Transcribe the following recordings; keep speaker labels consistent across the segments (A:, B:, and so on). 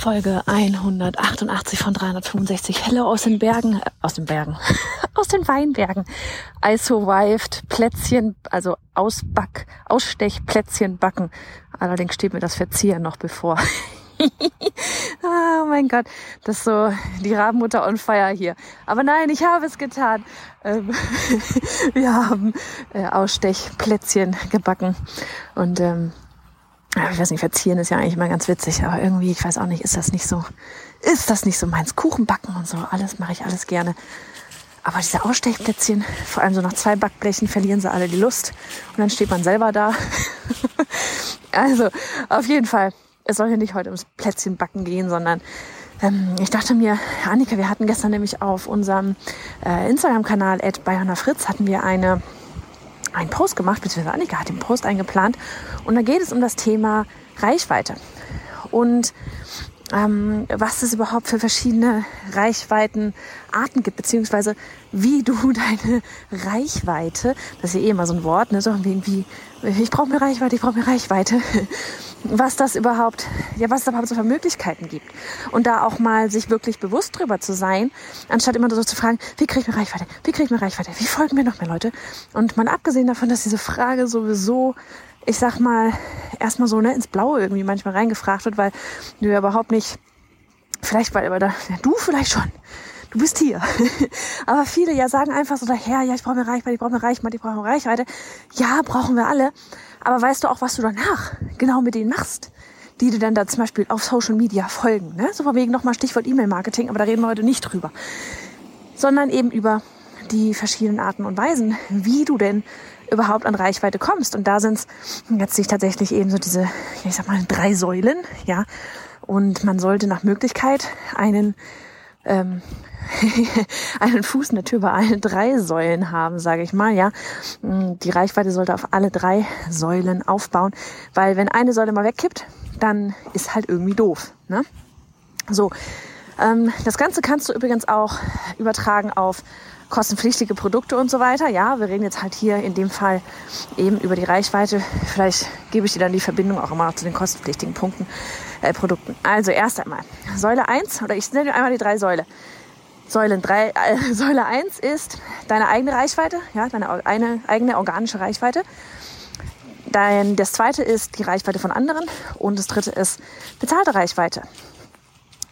A: Folge 188 von 365. Hello aus den Bergen, äh, aus den Bergen, aus den Weinbergen. I survived Plätzchen, also Ausback, Ausstechplätzchen backen. Allerdings steht mir das Verzieren noch bevor. oh mein Gott, das ist so die Rabenmutter on fire hier. Aber nein, ich habe es getan. Ähm, wir haben äh, Ausstechplätzchen gebacken und ähm, ich weiß nicht, verzieren ist ja eigentlich immer ganz witzig, aber irgendwie, ich weiß auch nicht, ist das nicht so, ist das nicht so meins. Kuchen backen und so, alles mache ich alles gerne. Aber diese Ausstechplätzchen, vor allem so nach zwei Backblechen, verlieren sie alle die Lust. Und dann steht man selber da. also, auf jeden Fall, es soll hier nicht heute ums Plätzchenbacken gehen, sondern ähm, ich dachte mir, Annika, wir hatten gestern nämlich auf unserem äh, Instagram-Kanal at Fritz hatten wir eine einen Post gemacht, beziehungsweise Annika hat den Post eingeplant. Und da geht es um das Thema Reichweite. Und ähm, was es überhaupt für verschiedene Reichweitenarten gibt, beziehungsweise wie du deine Reichweite, das ist ja eh immer so ein Wort, ne, so irgendwie, ich brauche mehr Reichweite, ich brauche mehr Reichweite, was das überhaupt, ja, was es überhaupt so für Möglichkeiten gibt. Und da auch mal sich wirklich bewusst drüber zu sein, anstatt immer so zu fragen, wie kriege ich mehr Reichweite, wie kriege ich mehr Reichweite, wie folgen mir noch mehr Leute? Und mal abgesehen davon, dass diese Frage sowieso ich sag mal, erstmal so ne, ins Blaue irgendwie manchmal reingefragt wird, weil du ja überhaupt nicht, vielleicht weil, weil da, ja, du vielleicht schon, du bist hier. Aber viele ja sagen einfach so daher, ja, ich brauche mehr Reichweite, ich brauche mehr Reichweite, ich brauche mehr Reichweite. Ja, brauchen wir alle. Aber weißt du auch, was du danach genau mit denen machst? die dir dann da zum Beispiel auf Social Media folgen. Ne? So von wegen nochmal Stichwort E-Mail-Marketing, aber da reden wir heute nicht drüber. Sondern eben über die verschiedenen Arten und Weisen, wie du denn überhaupt an Reichweite kommst. Und da sind es jetzt sich tatsächlich eben so diese, ich sag mal, drei Säulen, ja. Und man sollte nach Möglichkeit einen ähm, einen Fuß in der Tür bei allen drei Säulen haben, sage ich mal, ja. Die Reichweite sollte auf alle drei Säulen aufbauen, weil wenn eine Säule mal wegkippt, dann ist halt irgendwie doof. Ne? So, ähm, das Ganze kannst du übrigens auch übertragen auf kostenpflichtige Produkte und so weiter. Ja, wir reden jetzt halt hier in dem Fall eben über die Reichweite. Vielleicht gebe ich dir dann die Verbindung auch immer noch zu den kostenpflichtigen Punkten, äh, Produkten. Also erst einmal Säule 1 oder ich nenne einmal die drei Säule. Säulen drei, äh, Säule 1 ist deine eigene Reichweite, ja, deine eine, eigene organische Reichweite. Dein, das zweite ist die Reichweite von anderen und das dritte ist bezahlte Reichweite.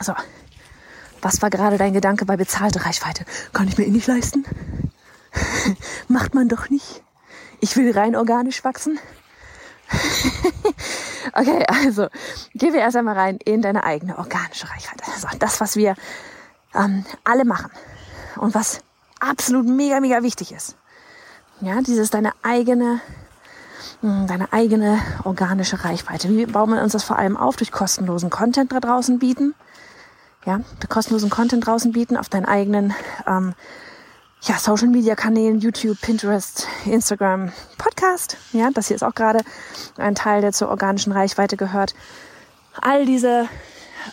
A: So, was war gerade dein Gedanke bei bezahlter Reichweite? Kann ich mir eh nicht leisten? Macht man doch nicht. Ich will rein organisch wachsen. okay, also gehen wir erst einmal rein in deine eigene organische Reichweite. Also das, was wir ähm, alle machen und was absolut mega, mega wichtig ist. Ja, dieses deine eigene, hm, deine eigene organische Reichweite. Wie bauen wir uns das vor allem auf? Durch kostenlosen Content da draußen bieten ja, kostenlosen Content draußen bieten auf deinen eigenen ähm, ja, Social Media Kanälen, YouTube, Pinterest, Instagram, Podcast. Ja, das hier ist auch gerade ein Teil, der zur organischen Reichweite gehört. All diese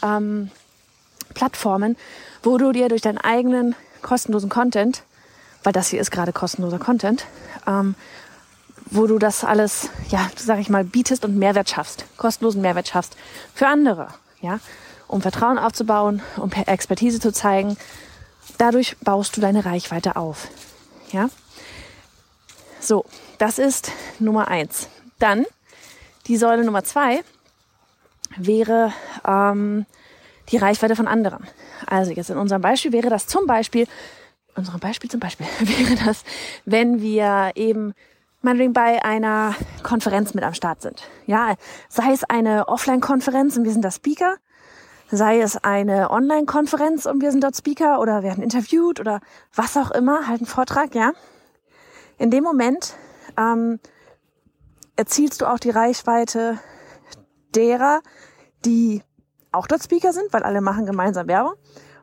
A: ähm, Plattformen, wo du dir durch deinen eigenen kostenlosen Content, weil das hier ist gerade kostenloser Content, ähm, wo du das alles, ja, sag ich mal, bietest und Mehrwert schaffst, kostenlosen Mehrwert schaffst für andere. Ja, um Vertrauen aufzubauen, um Expertise zu zeigen. Dadurch baust du deine Reichweite auf. Ja? So, das ist Nummer eins. Dann die Säule Nummer zwei wäre ähm, die Reichweite von anderen. Also jetzt in unserem Beispiel wäre das zum Beispiel, unserem Beispiel zum Beispiel wäre das, wenn wir eben meinetwegen bei einer Konferenz mit am Start sind. Ja, sei es eine Offline-Konferenz und wir sind da Speaker, sei es eine Online-Konferenz und wir sind dort Speaker oder werden interviewt oder was auch immer, halt einen Vortrag, ja. In dem Moment ähm, erzielst du auch die Reichweite derer, die auch dort Speaker sind, weil alle machen gemeinsam Werbung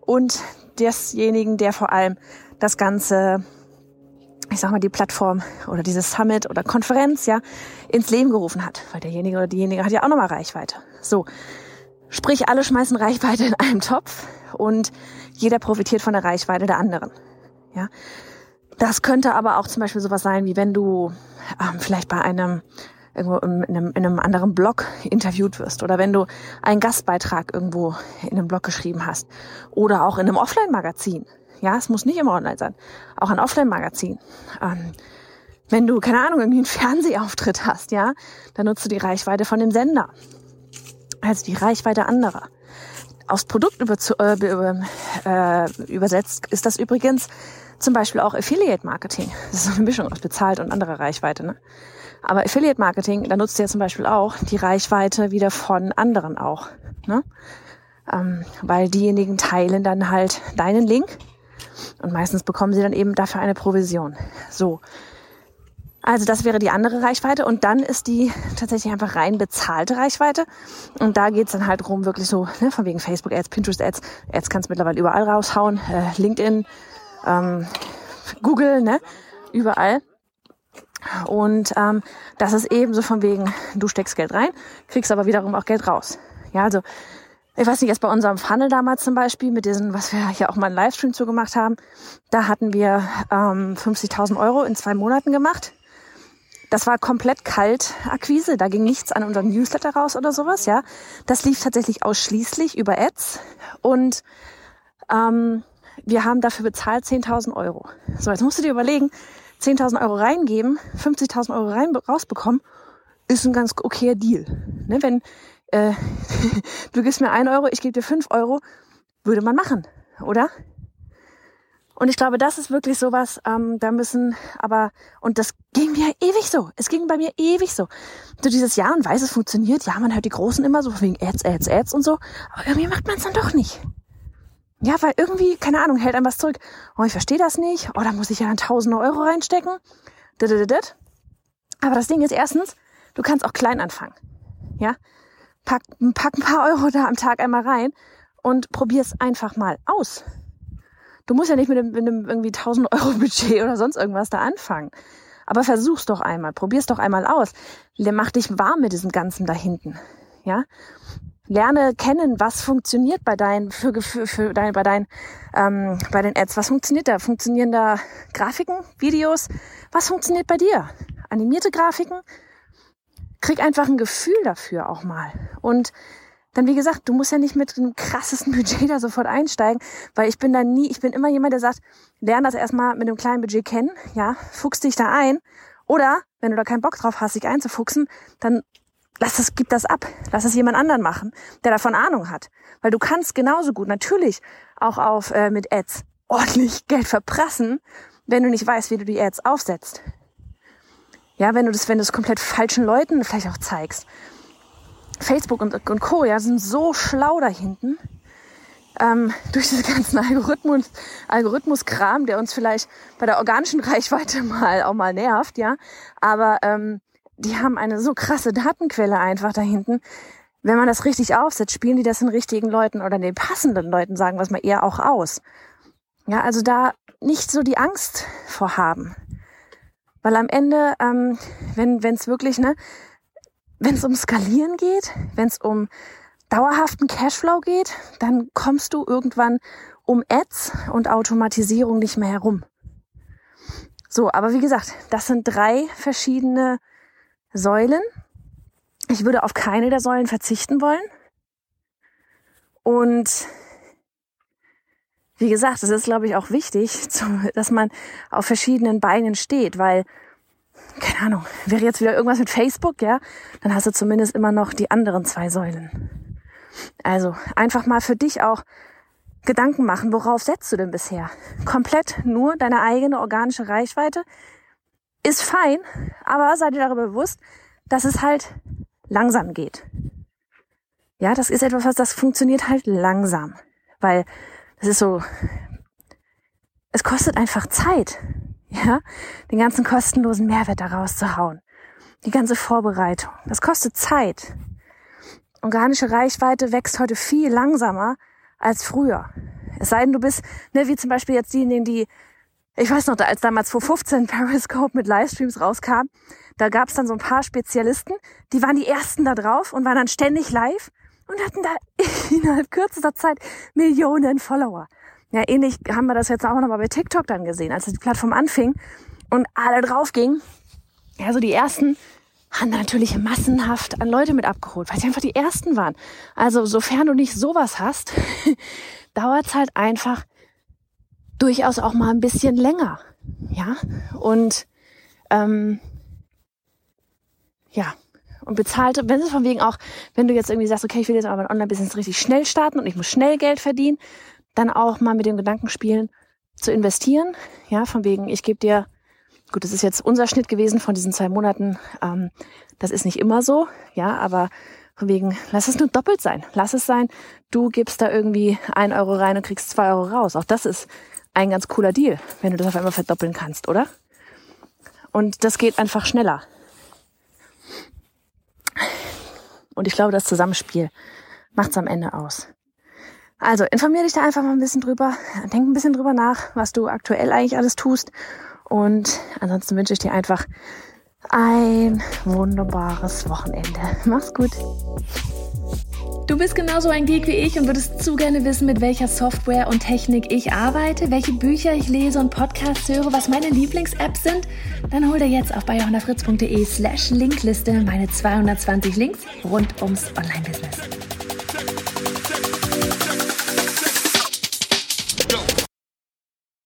A: und desjenigen, der vor allem das Ganze ich sag mal, die Plattform oder dieses Summit oder Konferenz, ja, ins Leben gerufen hat. Weil derjenige oder diejenige hat ja auch nochmal Reichweite. So. Sprich, alle schmeißen Reichweite in einem Topf und jeder profitiert von der Reichweite der anderen. Ja. Das könnte aber auch zum Beispiel sowas sein, wie wenn du ähm, vielleicht bei einem irgendwo in einem, in einem anderen Blog interviewt wirst oder wenn du einen Gastbeitrag irgendwo in einem Blog geschrieben hast oder auch in einem Offline-Magazin. Ja, es muss nicht immer online sein. Auch ein Offline-Magazin. Ähm, wenn du, keine Ahnung, irgendwie einen Fernsehauftritt hast, ja, dann nutzt du die Reichweite von dem Sender. Also die Reichweite anderer. Aufs Produkt äh, über, äh, übersetzt ist das übrigens zum Beispiel auch Affiliate Marketing. Das ist eine Mischung aus bezahlt und anderer Reichweite. Ne? Aber Affiliate Marketing, da nutzt ja zum Beispiel auch die Reichweite wieder von anderen auch. Ne? Ähm, weil diejenigen teilen dann halt deinen Link und meistens bekommen sie dann eben dafür eine Provision. So. Also das wäre die andere Reichweite und dann ist die tatsächlich einfach rein bezahlte Reichweite und da geht's dann halt rum wirklich so, ne, von wegen Facebook Ads, Pinterest Ads, Ads kannst du mittlerweile überall raushauen, äh, LinkedIn, ähm, Google, ne, überall. Und ähm, das ist eben so von wegen, du steckst Geld rein, kriegst aber wiederum auch Geld raus. Ja, also ich weiß nicht, jetzt bei unserem Funnel damals zum Beispiel, mit diesen, was wir hier auch mal einen Livestream zu gemacht haben, da hatten wir ähm, 50.000 Euro in zwei Monaten gemacht. Das war komplett kalt Akquise, da ging nichts an unserem Newsletter raus oder sowas, ja. Das lief tatsächlich ausschließlich über Ads und ähm, wir haben dafür bezahlt 10.000 Euro. So, jetzt musst du dir überlegen, 10.000 Euro reingeben, 50.000 Euro rein, rausbekommen, ist ein ganz okayer Deal. Ne, wenn äh, du gibst mir ein Euro, ich gebe dir fünf Euro, würde man machen, oder? Und ich glaube, das ist wirklich sowas, ähm, da müssen aber, und das ging mir ewig so. Es ging bei mir ewig so. Du dieses Jahr und weiß, es funktioniert. Ja, man hört die Großen immer so wegen Ads, Ads, Ads und so. Aber irgendwie macht man es dann doch nicht. Ja, weil irgendwie, keine Ahnung, hält einem was zurück. Oh, ich verstehe das nicht. Oh, da muss ich ja dann tausende Euro reinstecken. Aber das Ding ist erstens, du kannst auch klein anfangen. Ja, pack, pack ein paar Euro da am Tag einmal rein und probier's einfach mal aus. Du musst ja nicht mit einem, mit einem irgendwie 1000 Euro Budget oder sonst irgendwas da anfangen. Aber versuch's doch einmal, probier's doch einmal aus. Mach dich warm mit diesem Ganzen da hinten. Ja? Lerne kennen, was funktioniert bei deinen, für, für, für dein, bei deinen, ähm, bei den Ads. Was funktioniert da? Funktionieren da Grafiken, Videos? Was funktioniert bei dir? Animierte Grafiken? krieg einfach ein Gefühl dafür auch mal. Und dann, wie gesagt, du musst ja nicht mit einem krassesten Budget da sofort einsteigen, weil ich bin da nie, ich bin immer jemand, der sagt, lern das erstmal mit einem kleinen Budget kennen, ja, fuchs dich da ein. Oder, wenn du da keinen Bock drauf hast, dich einzufuchsen, dann lass das, gib das ab. Lass es jemand anderen machen, der davon Ahnung hat. Weil du kannst genauso gut natürlich auch auf, äh, mit Ads ordentlich Geld verprassen, wenn du nicht weißt, wie du die Ads aufsetzt. Ja, wenn du das, wenn du es komplett falschen Leuten vielleicht auch zeigst. Facebook und, und Co. ja sind so schlau da hinten. Ähm, durch diesen ganzen Algorithmus, Algorithmuskram, der uns vielleicht bei der organischen Reichweite mal auch mal nervt, ja. Aber ähm, die haben eine so krasse Datenquelle einfach da hinten. Wenn man das richtig aufsetzt, spielen die das den richtigen Leuten oder den passenden Leuten, sagen wir es mal eher auch aus. Ja, also da nicht so die Angst vorhaben. Weil am Ende, ähm, wenn es wirklich, ne, wenn es um Skalieren geht, wenn es um dauerhaften Cashflow geht, dann kommst du irgendwann um Ads und Automatisierung nicht mehr herum. So, aber wie gesagt, das sind drei verschiedene Säulen. Ich würde auf keine der Säulen verzichten wollen. Und wie gesagt, es ist, glaube ich, auch wichtig, dass man auf verschiedenen Beinen steht, weil, keine Ahnung, wäre jetzt wieder irgendwas mit Facebook, ja, dann hast du zumindest immer noch die anderen zwei Säulen. Also einfach mal für dich auch Gedanken machen, worauf setzt du denn bisher? Komplett nur deine eigene organische Reichweite? ist fein, aber seid ihr darüber bewusst, dass es halt langsam geht. Ja, das ist etwas, was das funktioniert halt langsam, weil es ist so, es kostet einfach Zeit, ja, den ganzen kostenlosen Mehrwert da rauszuhauen. Die ganze Vorbereitung. Das kostet Zeit. Organische Reichweite wächst heute viel langsamer als früher. Es sei denn, du bist, ne, wie zum Beispiel jetzt diejenigen, die, ich weiß noch, als damals vor 15 Periscope mit Livestreams rauskam, da gab es dann so ein paar Spezialisten, die waren die ersten da drauf und waren dann ständig live und hatten da innerhalb kürzester Zeit Millionen Follower. Ja, ähnlich haben wir das jetzt auch nochmal bei TikTok dann gesehen, als die Plattform anfing und alle drauf gingen. Ja, so die ersten haben natürlich massenhaft an Leute mit abgeholt, weil sie einfach die ersten waren. Also sofern du nicht sowas hast, dauert es halt einfach durchaus auch mal ein bisschen länger. Ja, und ähm, ja, und bezahlte, wenn es von wegen auch, wenn du jetzt irgendwie sagst, okay, ich will jetzt aber ein Online-Business richtig schnell starten und ich muss schnell Geld verdienen, dann auch mal mit dem Gedanken spielen, zu investieren. Ja, von wegen, ich gebe dir, gut, das ist jetzt unser Schnitt gewesen von diesen zwei Monaten. Ähm, das ist nicht immer so, ja, aber von wegen, lass es nur doppelt sein. Lass es sein, du gibst da irgendwie ein Euro rein und kriegst zwei Euro raus. Auch das ist ein ganz cooler Deal, wenn du das auf einmal verdoppeln kannst, oder? Und das geht einfach schneller. Und ich glaube, das Zusammenspiel macht's am Ende aus. Also informier dich da einfach mal ein bisschen drüber, denk ein bisschen drüber nach, was du aktuell eigentlich alles tust. Und ansonsten wünsche ich dir einfach ein wunderbares Wochenende. Mach's gut.
B: Du bist genauso ein Geek wie ich und würdest zu gerne wissen, mit welcher Software und Technik ich arbeite, welche Bücher ich lese und Podcasts höre, was meine Lieblings-Apps sind? Dann hol dir jetzt auf bayerhonderfritz.de slash Linkliste meine 220 Links rund ums Online-Business.